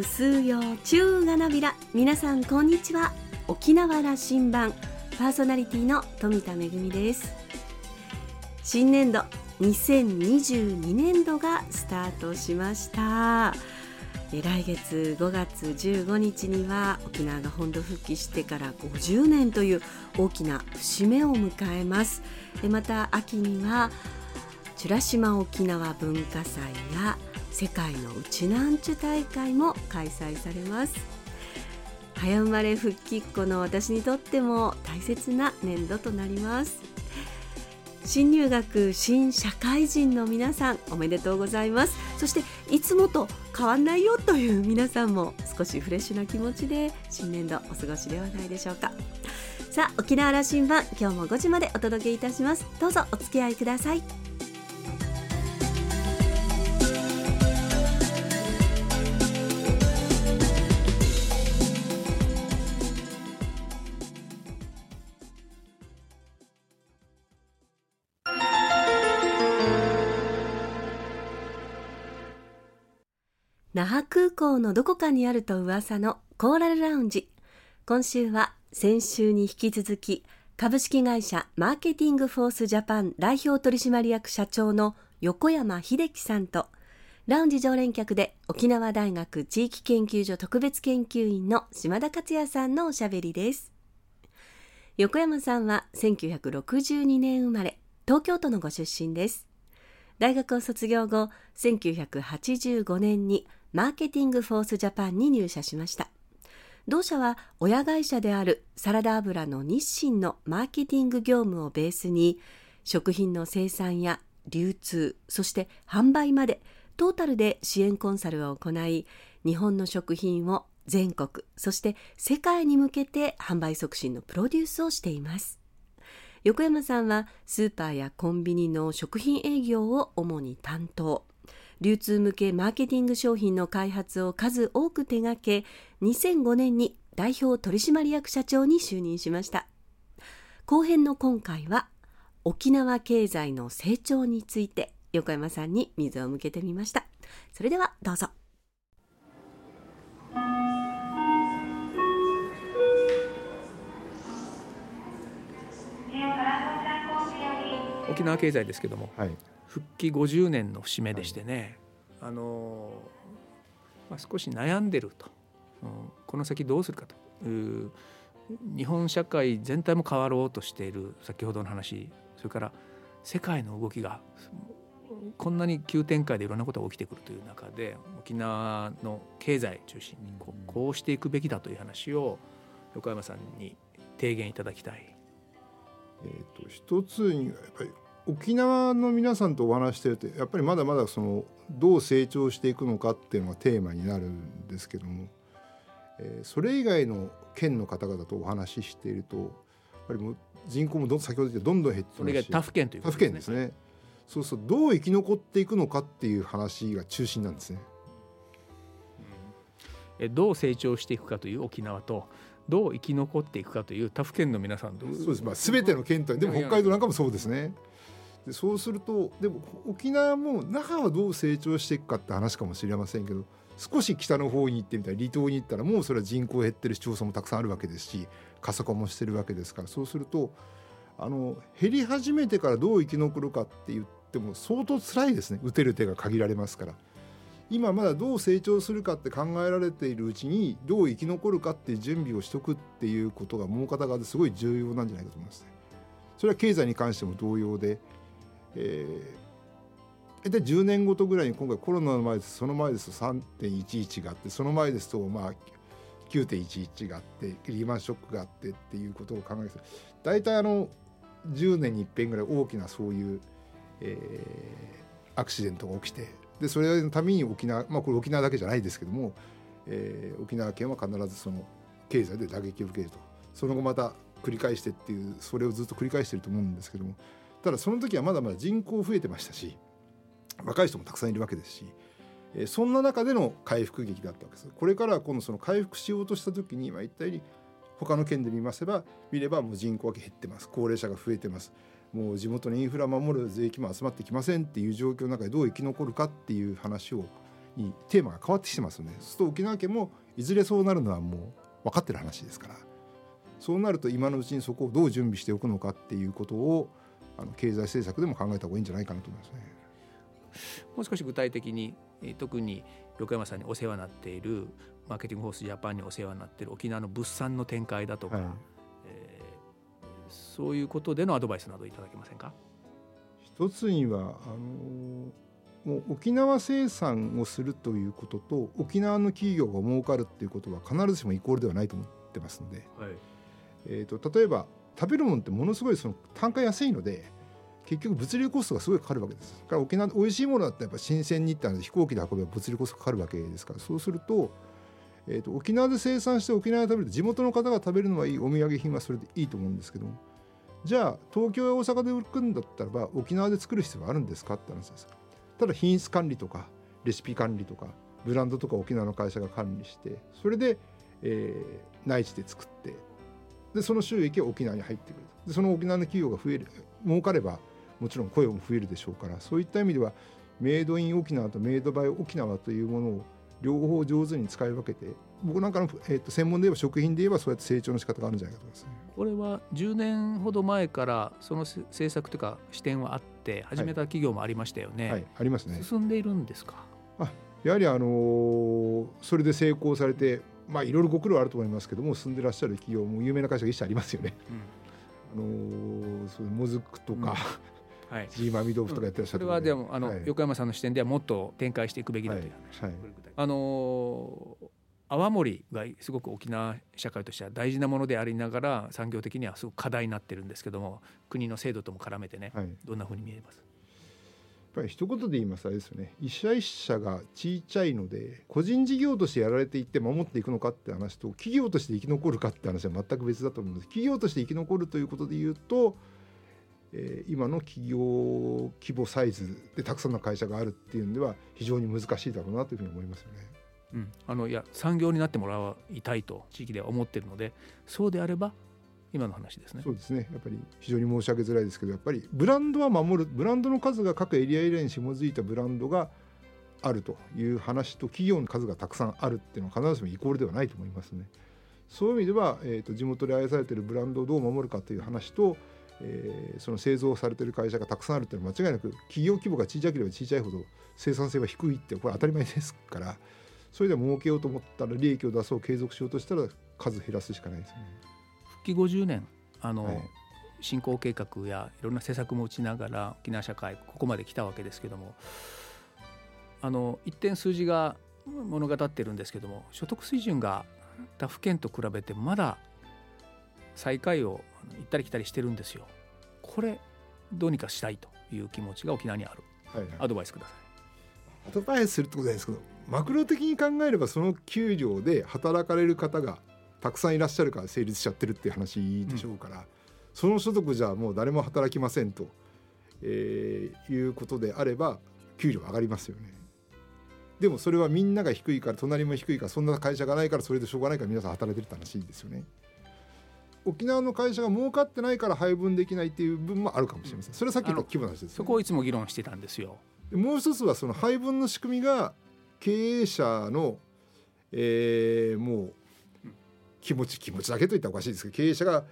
ぐすよ中がなびら。皆さんこんにちは。沖縄羅針盤。パーソナリティの富田恵です。新年度2022年度がスタートしました。来月5月15日には沖縄が本土復帰してから50年という大きな節目を迎えます。また秋には美ら島沖縄文化祭や世界のうちなんちゅ大会も開催されます。早生まれ復帰っ子の私にとっても大切な年度となります。新入学新社会人の皆さんおめでとうございます。そしていつもと変わんないよという皆さんも少しフレッシュな気持ちで新年度お過ごしではないでしょうか。さあ沖縄羅針盤今日も5時までお届けいたします。どうぞお付き合いください。港のどこかにあると噂のコーラルラウンジ今週は先週に引き続き株式会社マーケティングフォースジャパン代表取締役社長の横山秀樹さんとラウンジ常連客で沖縄大学地域研究所特別研究員の島田克也さんのおしゃべりです。横山さんは1962年生まれ東京都のご出身です。大学を卒業後1985年にマーケティングフォースジャパンに入社しました。同社は親会社であるサラダ油の日清のマーケティング業務をベースに食品の生産や流通そして販売までトータルで支援コンサルを行い日本の食品を全国そして世界に向けて販売促進のプロデュースをしています。横山さんはスーパーやコンビニの食品営業を主に担当。流通向けマーケティング商品の開発を数多く手掛け2005年に代表取締役社長に就任しました。後編の今回は沖縄経済の成長について横山さんに水を向けてみました。それではどうぞ。沖縄経済ですけども、はい、復帰50年の節目でしてね、はい、あのまあ、少し悩んでると、うん、この先どうするかという。日本社会全体も変わろうとしている先ほどの話。それから世界の動きがこんなに急展開でいろんなことが起きてくるという中で沖縄の経済中心にこうこうしていくべきだという話を横山さんに提言いただきたい。えーと、一つにやっぱり沖縄の皆さんとお話してるとやっぱりまだまだそのどう成長していくのかっていうのがテーマになるんですけども、えー、それ以外の県の方々とお話ししているとやっぱりもう人口もど先ほど言ってどんどん減ってますし他府県という他府県ですね。そうそう。どう生き残っていくのかっていう話が中心なんですね。えどう成長していくかという沖縄とどう生き残っていくかという他府県の皆さんそうです、まあ、全ての県とでも北海道なんかもそうですね。でそうするとでも沖縄も那覇はどう成長していくかって話かもしれませんけど少し北の方に行ってみたら離島に行ったらもうそれは人口減ってる市町村もたくさんあるわけですし過疎化もしてるわけですからそうするとあの減り始めてからどう生き残るかって言っても相当辛いですね打てる手が限られますから。今まだどう成長するかって考えられているうちにどう生き残るかっていう準備をしとくっていうことがもう片側ですごい重要なんじゃないかと思いますね。それは経済に関しても同様でえー、で10年ごとぐらいに今回コロナの前です。その前ですと3.11があってその前ですとまあ9.11があってリーマンショックがあってっていうことを考えて大体あの10年に一遍ぐらい大きなそういう、えー、アクシデントが起きてでそれのために沖縄まあこれ沖縄だけじゃないですけども、えー、沖縄県は必ずその経済で打撃を受けると。その後また繰り返してっていうそれをずっと繰り返してると思うんですけどもただその時はまだまだ人口増えてましたし若い人もたくさんいるわけですし、そんな中での回復劇だったわけです。これから今度その回復しようとした時に、まあ、一体他の県で見ますば見ればもう人口は減ってます。高齢者が増えてます。もう地元にインフラ守る税金も集まってきませんっていう状況の中でどう生き残るかっていう話をにテーマが変わってきてますのでそうすると沖縄県もいずれそうなるのはもう分かってる話ですから。そうなると今のうちにそこをどう準備しておくのかっていうことをあの経済政策でも考えた方がいいんじゃないかなと思いますね。もう少し具体的に特に横山さんにお世話になっているマーケティングフォースジャパンにお世話になっている沖縄の物産の展開だとか、はい、えー、そういうことでのアドバイスなどいただけませんか？一つにはあのもう沖縄生産をするということと沖縄の企業が儲かるっていうことは必ずしもイコールではないと思ってますので、はい、えーと、例えば食べるものってものすごいその単価安いので結局物流コストがすごいかかるわけです。から沖縄で美味しいものだったらやっぱ新鮮に行って飛行機で運べば物流コストかかるわけですからそうすると,、えーと、沖縄で生産して沖縄で食べる地元の方が食べるのはいいお土産品はそれでいいと思うんですけどもじゃあ東京や大阪で売るんだったらば沖縄で作る必要はあるんですかって話です。ただ品質管理とかレシピ管理とかブランドとか沖縄の会社が管理してそれで、えー、内地で作ってでその収益は沖縄に入ってくるでその沖縄の企業が増える儲かればもちろん雇用も増えるでしょうからそういった意味ではメイドイン沖縄とメイドバイ沖縄というものを両方上手に使い分けて僕なんかの、えー、と専門で言えば食品で言えばそうやって成長の仕方があるんじゃないかと思います、ね、これは10年ほど前からその政策というか視点はあって始めた企業もありましたよね。はい、はい、ありますね。進んでいるんですか？あやはりあのー、それで成功されてまあいろいろご苦労あると思いますけども進んでらっしゃる企業も有名な会社が一社ありますよね。うん、あのー、そうもずくとか、うん、はい、ジーマミ豆腐とかやってらっしゃる、それはでもあの、はい、横山さんの視点ではもっと展開していくべきだという話、はい。はい、あのー泡盛がすごく沖縄社会としては大事なものでありながら産業的にはすごく課題になってるんですけども国の制度とも絡めてね、はい、どんなふうに見えます？ぱり一言で言いますあれですよね。一社一社が小さいので個人事業としてやられていって守っていくのかって話と企業として生き残るかって話は全く別だと思うんです。企業として生き残るということで言うと、えー、今の企業規模サイズでたくさんの会社があるっていうんでは非常に難しいだろうなというふうに思いますよね。うん、あのいや産業になってもらいたいと地域では思ってるのでそうであれば今の話ですねそうですねやっぱり非常に申し上げづらいですけどやっぱりブランドは守るブランドの数が各エリアエリアに紐づいたブランドがあるという話と企業の数がたくさんあるっていうのは必ずしもイコールではないと思いますね。そういう意味では、えーと、地元で愛されてるブランドをどう守るかという話と、えー、その製造されてる会社がたくさんあるっていうのは間違いなく企業規模が小さければ小さいほど生産性は低いってこれ当たり前ですからそれで儲けようと思ったら利益を出そう継続しようとしたら数減らすしかないですね。復帰50年あの、はい、振興計画やいろんな施策も打ちながら沖縄社会ここまで来たわけですけどもあの一点数字が物語ってるんですけども所得水準が他府県と比べてまだ最下位を行ったり来たりしてるんですよ。これどうにかしたいという気持ちが沖縄にある、はいはい、アドバイスください。アドバイスするってことないですけどマクロ的に考えればその給料で働かれる方がたくさんいらっしゃるから成立しちゃってるっていう話でしょうから、うん、その所得じゃもう誰も働きませんと、えー、いうことであれば給料上がりますよね。でもそれはみんなが低いから隣も低いからそんな会社がないからそれでしょうがないから皆さん働いてるって話ですよね。沖縄の会社が儲かってないから配分できないっていう部分もあるかもしれません。それはさっき言った規模の話です、ね、そこをいつも議論してたんですよ。もう一つはその配分の仕組みが経営者の、えー、もう気持ち気持ちだけといったらおかしいですけど経営者が、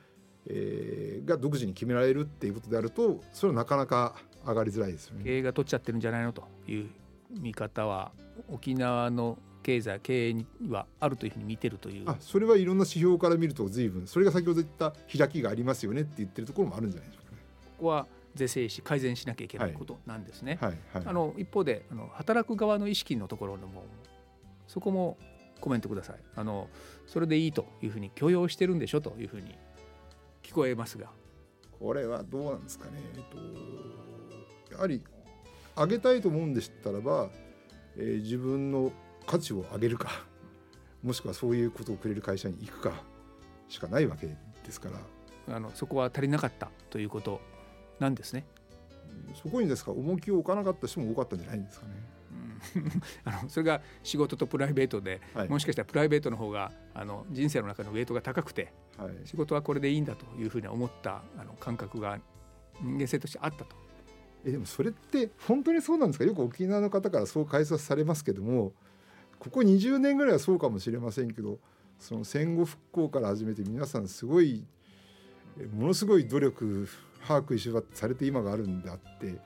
えー、が独自に決められるっていうことであるとそれはなかなか上がりづらいですよね。経営が取っちゃってるんじゃないのという見方は沖縄の経済経営にはあるというふうに見てるというあそれはいろんな指標から見ると随分それが先ほど言った開きがありますよねって言ってるところもあるんじゃないでしょうかね。ここは是正し改善しなきゃいけないことなんですね。はいはいはい、あの一方であの働く側の意識のところでもそこもコメントください。あのそれでいいというふうに許容してるんでしょというふうに聞こえますが。これはどうなんですかね。えっとやはり上げたいと思うんでしたらば、えー、自分の価値を上げるか、もしくはそういうことをくれる会社に行くかしかないわけですから。あのそこは足りなかったということなんですね。そこにですか重きを置かなかった人も多かったんじゃないんですかね。あのそれが仕事とプライベートで、はい、もしかしたらプライベートの方があの人生の中のウェイトが高くて、はい、仕事はこれでいいんだというふうに思ったあの感覚が人間性としてあったと。えでもそれって本当にそうなんですか？よく沖縄の方からそう解説されますけどもここ20年ぐらいはそうかもしれませんけどその戦後復興から始めて皆さんすごいものすごい努力把握一緒されて今があるんであって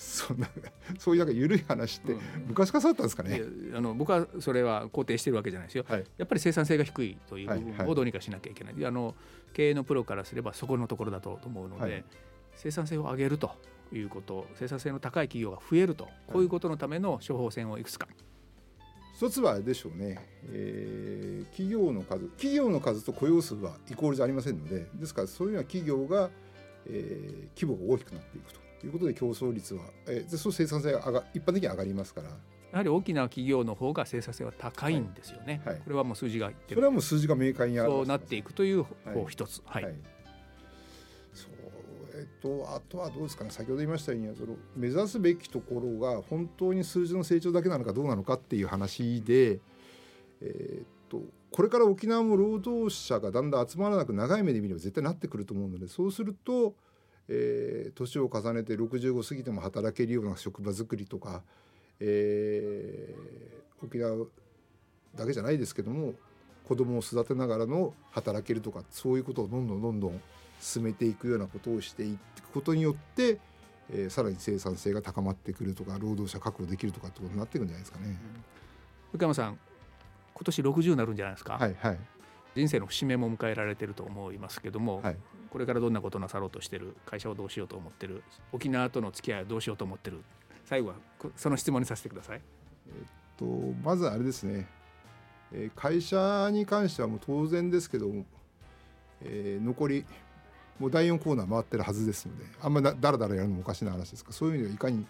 そんな そういうなんか緩い話って昔からそうだったんですかね、うん、あの僕はそれは肯定してるわけじゃないですよ、はい、やっぱり生産性が低いという部分をどうにかしなきゃいけない、はいはい、あの経営のプロからすればそこのところだと思うので、はい、生産性を上げるということ生産性の高い企業が増えるとこういうことのための処方箋をいくつか。一つはでしょうね、えー、企業の数企業の数と雇用数はイコールじゃありませんのでですからそういうのは企業が、えー、規模が大きくなっていくということで競争率は、えー、そう生産性が上が一般的に上がりますから。やはり大きな企業の方が生産性は高いんですよね。はいはい、これはもう数字が言ってる。それはもう数字が明快に。そうなっていくという方一つ。はい。はい、そうえっとあとはどうですかね。先ほど言いましたようにその目指すべきところが本当に数字の成長だけなのかどうなのかっていう話で、えー、っとこれから沖縄も労働者がだんだん集まらなく長い目で見れば絶対なってくると思うので、そうすると。えー、年を重ねて65過ぎても働けるような職場づくりとか、えー、沖縄だけじゃないですけども子供を育てながらの働けるとかそういうことをどんどんどんどん進めていくようなことをしていくことによって、えー、さらに生産性が高まってくるとか労働者確保できるとかってことになっていくんじゃないですかね。福山さん今年60になるんじゃないですか？はいはい。人生の節目も迎えられてると思いますけども、はい、これからどんなことなさろうとしてる会社をどうしようと思ってる沖縄との付き合いはどうしようと思ってる最後はその質問にさせてください。えっとまずあれですね、えー、会社に関してはもう当然ですけども、えー、残りもう第4コーナー回ってるはずですのであんまりだらだらやるのもおかしな話ですがそういう意味ではいかに、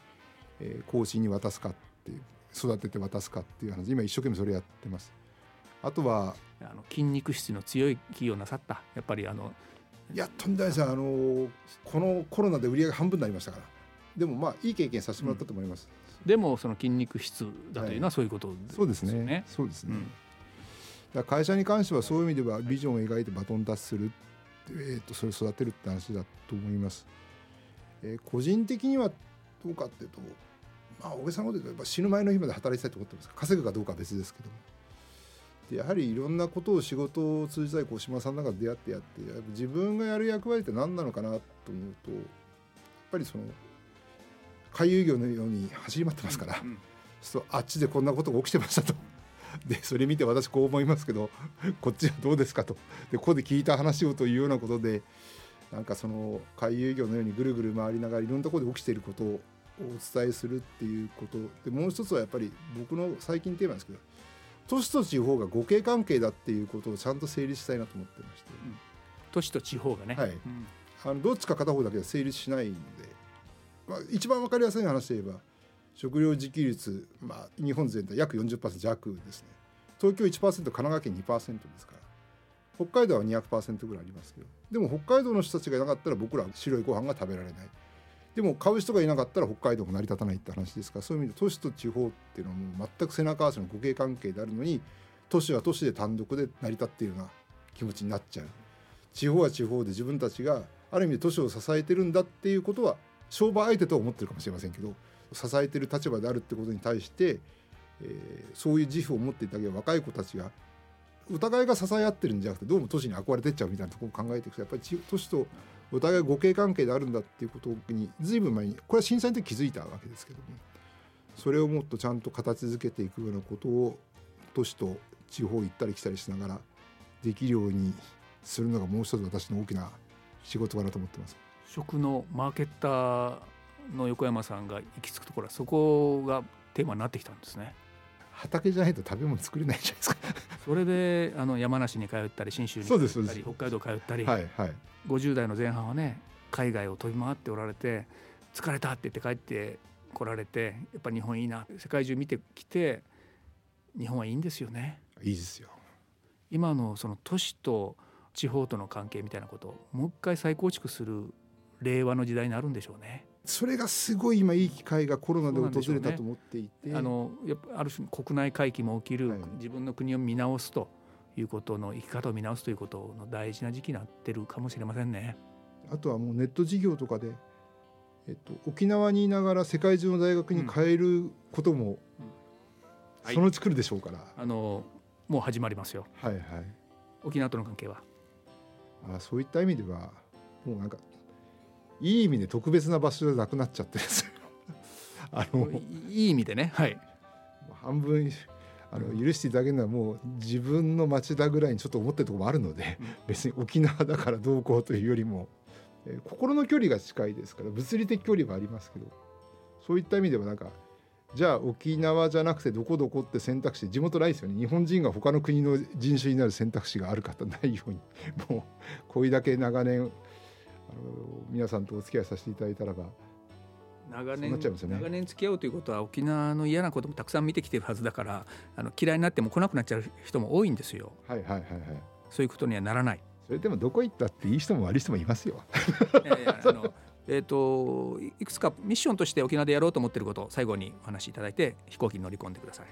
えー、後進に渡すかっていう育てて渡すかっていう話今一生懸命それやってます。あとはあの筋肉質の強い企業なさったやっぱりあのいやとんでもないですあのこのコロナで売り上げ半分になりましたから。でもまあいい経験させてもらったと思います、うん、でもその筋肉質だというのはそういうことですね、はい、そうですね。そうですね、うん、会社に関してはそういう意味ではビジョンを描いてバトンタッチする、えーと、それを育てるって話だと思います、えー、個人的にはどうかっていうとまあ大げさなこと言うとやっぱ死ぬ前の日まで働きたいと思ってます。稼ぐかどうかは別ですけどもでやはりいろんなことを仕事を通じたい小島さんの中で出会ってやって自分がやる役割って何なのかなと思うとやっぱりその回遊魚のように走り回ってますから、うん、そうあっちでこんなことが起きてましたと。でそれ見て私こう思いますけど こっちはどうですかと。でここで聞いた話をというようなことでなんかその回遊魚のようにぐるぐる回りながらいろんなところで起きていることをお伝えするっていうこと。でもう一つはやっぱり僕の最近テーマですけど都市と地方が互恵関係だっていうことをちゃんと整理したいなと思ってまして、うん、都市と地方がね、はい、うん、あのどっちか片方だけは成立しないので、まあ、一番分かりやすい話で言えば食料自給率、まあ、日本全体約40%弱ですね。東京1%神奈川県2%ですから。北海道は200%ぐらいありますけど。でも北海道の人たちがいなかったら僕らは白いご飯が食べられないでも買う人がいなかったら北海道も成り立たないって話ですからそういう意味で都市と地方っていうのはもう全く背中合わせの互恵関係であるのに都市は都市で単独で成り立っているような気持ちになっちゃう。地方は地方で自分たちがある意味で都市を支えてるんだっていうことは商売相手とは思ってるかもしれませんけど支えてる立場であるってことに対して、えー、そういう自負を持っていただけ若い子たちがお互いが支え合ってるんじゃなくてどうも都市に憧れてっちゃうみたいなところを考えていくとやっぱり都市とお互い互恵関係であるんだっていうことに随分前にこれは震災の時気づいたわけですけどもそれをもっとちゃんと形づけていくようなことを都市と地方行ったり来たりしながらできるようにするのがもう一つ私の大きな仕事かなと思ってます。食のマーケッターの横山さんが行き着くところはそこがテーマになってきたんですね。畑じゃないと食べ物作れないじゃないですかそれであの山梨に通ったり信州に通ったり北海道通ったり、はいはい、50代の前半はね海外を飛び回っておられて疲れたって言って帰ってこられてやっぱ日本いいな世界中見てきて日本はいいんですよね。いいですよ今のその都市と地方との関係みたいなことをもう一回再構築する令和の時代になるんでしょうね。それがすごい今いい機会がコロナで訪れたと思っていて、ね、あのやっぱある種国内回帰も起きる、はい、自分の国を見直すということの生き方を見直すということの大事な時期になってるかもしれませんね。あとはもうネット事業とかでえっと、沖縄にいながら世界中の大学に変えることも、そのうち来るでしょうから、はい、あのもう始まりますよ。はいはい。沖縄との関係は。あそういった意味ではもうなんかいい意味で特別な場所じゃなくなっちゃってですよ。あのいい意味でね。はい。半分あの許していただけるのはもう自分の町だぐらいにちょっと思ってるところもあるので、うん、別に沖縄だからどうこうというよりも、えー、心の距離が近いですから物理的距離はありますけどそういった意味ではなんかじゃあ沖縄じゃなくてどこどこって選択肢地元ないですよね。日本人が他の国の人種になる選択肢がある方ないようにもうこれだけ長年あの皆さんとお付き合いさせていただいたらば長年、ね、長年付き合うということは沖縄の嫌なこともたくさん見てきてるはずだからあの嫌いになっても来なくなっちゃう人も多いんですよ。はいはいはいはい。そういうことにはならない。それでもどこ行ったっていい人も悪い人もいますよ。いやいやあのえーと、いくつかミッションとして沖縄でやろうと思っていることを最後にお話しいただいて飛行機に乗り込んでください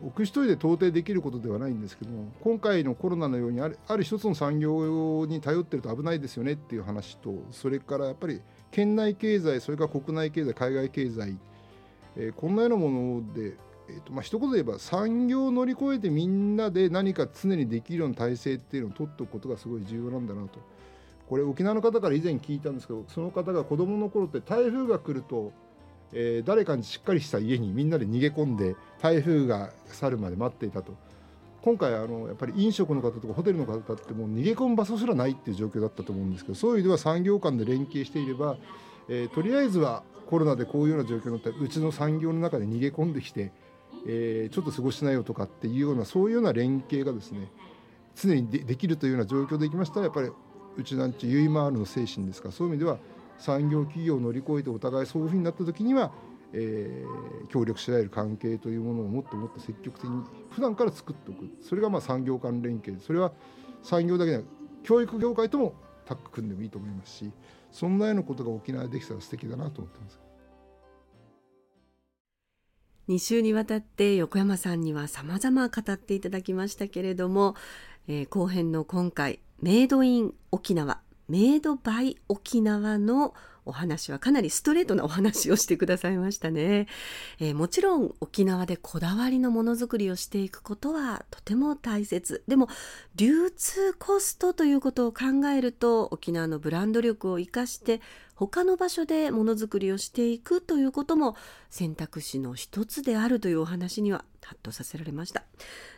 僕一人で到底できることではないんですけども今回のコロナのようにあるある一つの産業に頼ってると危ないですよねっていう話とそれからやっぱり県内経済それから国内経済海外経済、えー、こんなようなもので、えーとまあ一言で言えば産業を乗り越えてみんなで何か常にできるような体制っていうのを取っておくことがすごい重要なんだなと。これ沖縄の方から以前聞いたんですけどその方が子どもの頃って台風が来ると、えー、誰かにしっかりした家にみんなで逃げ込んで台風が去るまで待っていたと。今回あのやっぱり飲食の方とかホテルの方ってもう逃げ込む場所すらないっていう状況だったと思うんですけどそういう意味では産業間で連携していれば、えー、とりあえずはコロナでこういうような状況になったらうちの産業の中で逃げ込んできて、えー、ちょっと過ごしなよとかっていうようなそういうような連携がですね常にできるというような状況でいきましたらやっぱりうちなんちゅうゆいまーるの精神ですかそういう意味では産業企業を乗り越えてお互いそういうふうになった時には、えー、協力し合える関係というものをもっともっと積極的に普段から作っておく。それがまあ産業間連携。それは産業だけでは教育業界ともタッグ組んでもいいと思いますしそんなようなことが沖縄でできたら素敵だなと思ってます。2週にわたって横山さんには様々語っていただきましたけれども、えー、後編の今回メイドイン沖縄。メイドバイ沖縄のお話はかなりストレートなお話をしてくださいましたね、えー、もちろん沖縄でこだわりのものづくりをしていくことはとても大切。でも流通コストということを考えると沖縄のブランド力を生かして他の場所でものづくりをしていくということも選択肢の一つであるというお話にはハッとさせられました。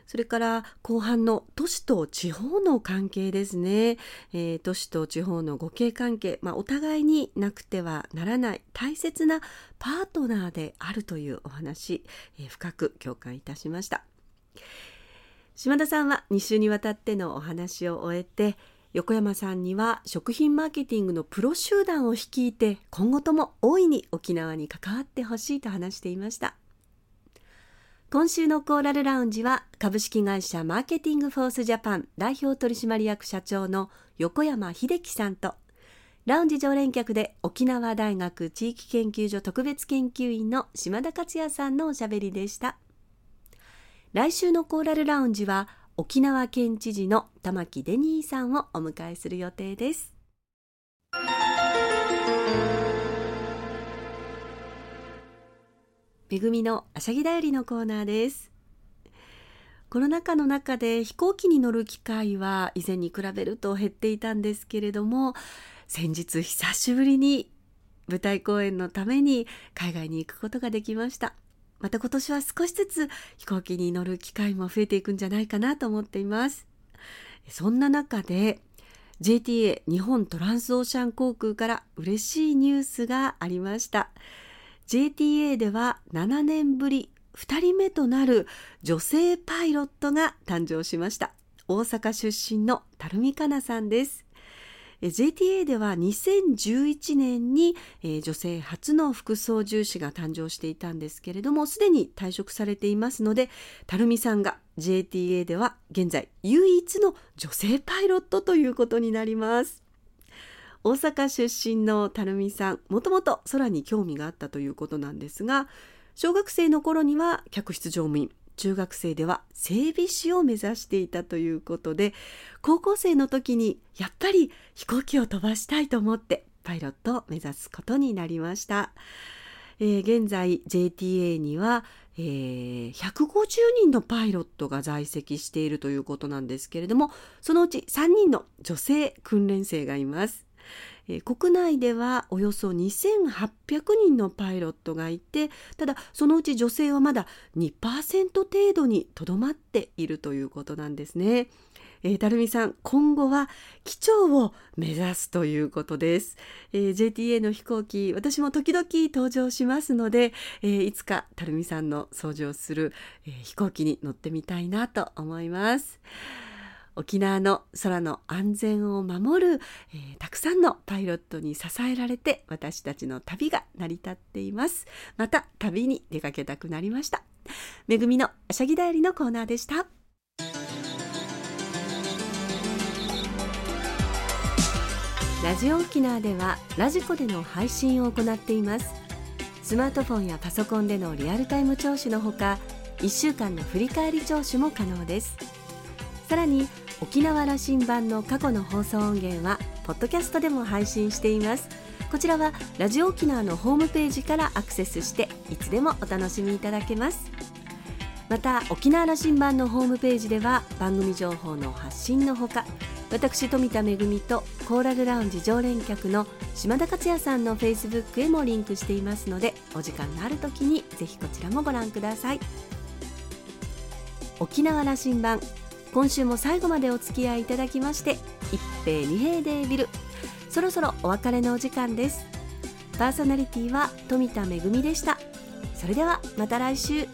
それから後半の都市と地方の関係ですね、えー、都市と地方の互恵関係、まあ、お互いになくてはならない大切なパートナーであるというお話、えー、深く共感いたしました。島田さんは2週にわたってのお話を終えて横山さんには食品マーケティングのプロ集団を率いて今後とも大いに沖縄に関わってほしいと話していました。今週のコーラルラウンジは株式会社マーケティングフォースジャパン代表取締役社長の横山秀樹さんとラウンジ常連客で沖縄大学地域研究所特別研究員の島田克也さんのおしゃべりでした。来週のコーラルラウンジは沖縄県知事の玉城デニーさんをお迎えする予定です。めぐみのあしゃぎだよりのコーナーです。コロナ禍の中で飛行機に乗る機会は以前に比べると減っていたんですけれども先日久しぶりに舞台公演のために海外に行くことができました。また今年は少しずつ飛行機に乗る機会も増えていくんじゃないかなと思っています。そんな中で JTA 日本トランスオーシャン航空から嬉しいニュースがありました。JTA では7年ぶり2人目となる女性パイロットが誕生しました。大阪出身の垂水香奈さんです。JTA では2011年に、え女性初の副操縦士が誕生していたんですけれどもすでに退職されていますので垂水さんが JTA では現在唯一の女性パイロットということになります。大阪出身の垂水さんもともと空に興味があったということなんですが小学生の頃には客室乗務員中学生では整備士を目指していたということで高校生の時にやっぱり飛行機を飛ばしたいと思ってパイロットを目指すことになりました。えー、現在 JTA には、えー、150人のパイロットが在籍しているということなんですけれどもそのうち3人の女性訓練生がいます。え、国内ではおよそ2800人のパイロットがいてただそのうち女性はまだ2%程度にとどまっているということなんですね。えー、たるみさん今後は機長を目指すということです、えー、JTA の飛行機私も時々登場しますので、えー、いつかたるみさんの操縦する、えー、飛行機に乗ってみたいなと思います沖縄の空の安全を守る、えー、たくさんのパイロットに支えられて私たちの旅が成り立っています。また旅に出かけたくなりました。めぐみのあしゃぎだよりのコーナーでした。ラジオ沖縄ではラジコでの配信を行っています。スマートフォンやパソコンでのリアルタイム聴取のほか1週間の振り返り聴取も可能です。さらに沖縄羅針盤の過去の放送音源はポッドキャストでも配信しています。こちらはラジオ沖縄のホームページからアクセスしていつでもお楽しみいただけます。また沖縄羅針盤のホームページでは番組情報の発信のほか私富田恵とコーラルラウンジ常連客の島田克也さんのフェイスブックへもリンクしていますのでお時間のある時にぜひこちらもご覧ください。沖縄羅針盤今週も最後までお付き合いいただきまして一平二平デービル。そろそろお別れのお時間です。パーソナリティは富田恵でした。それではまた来週。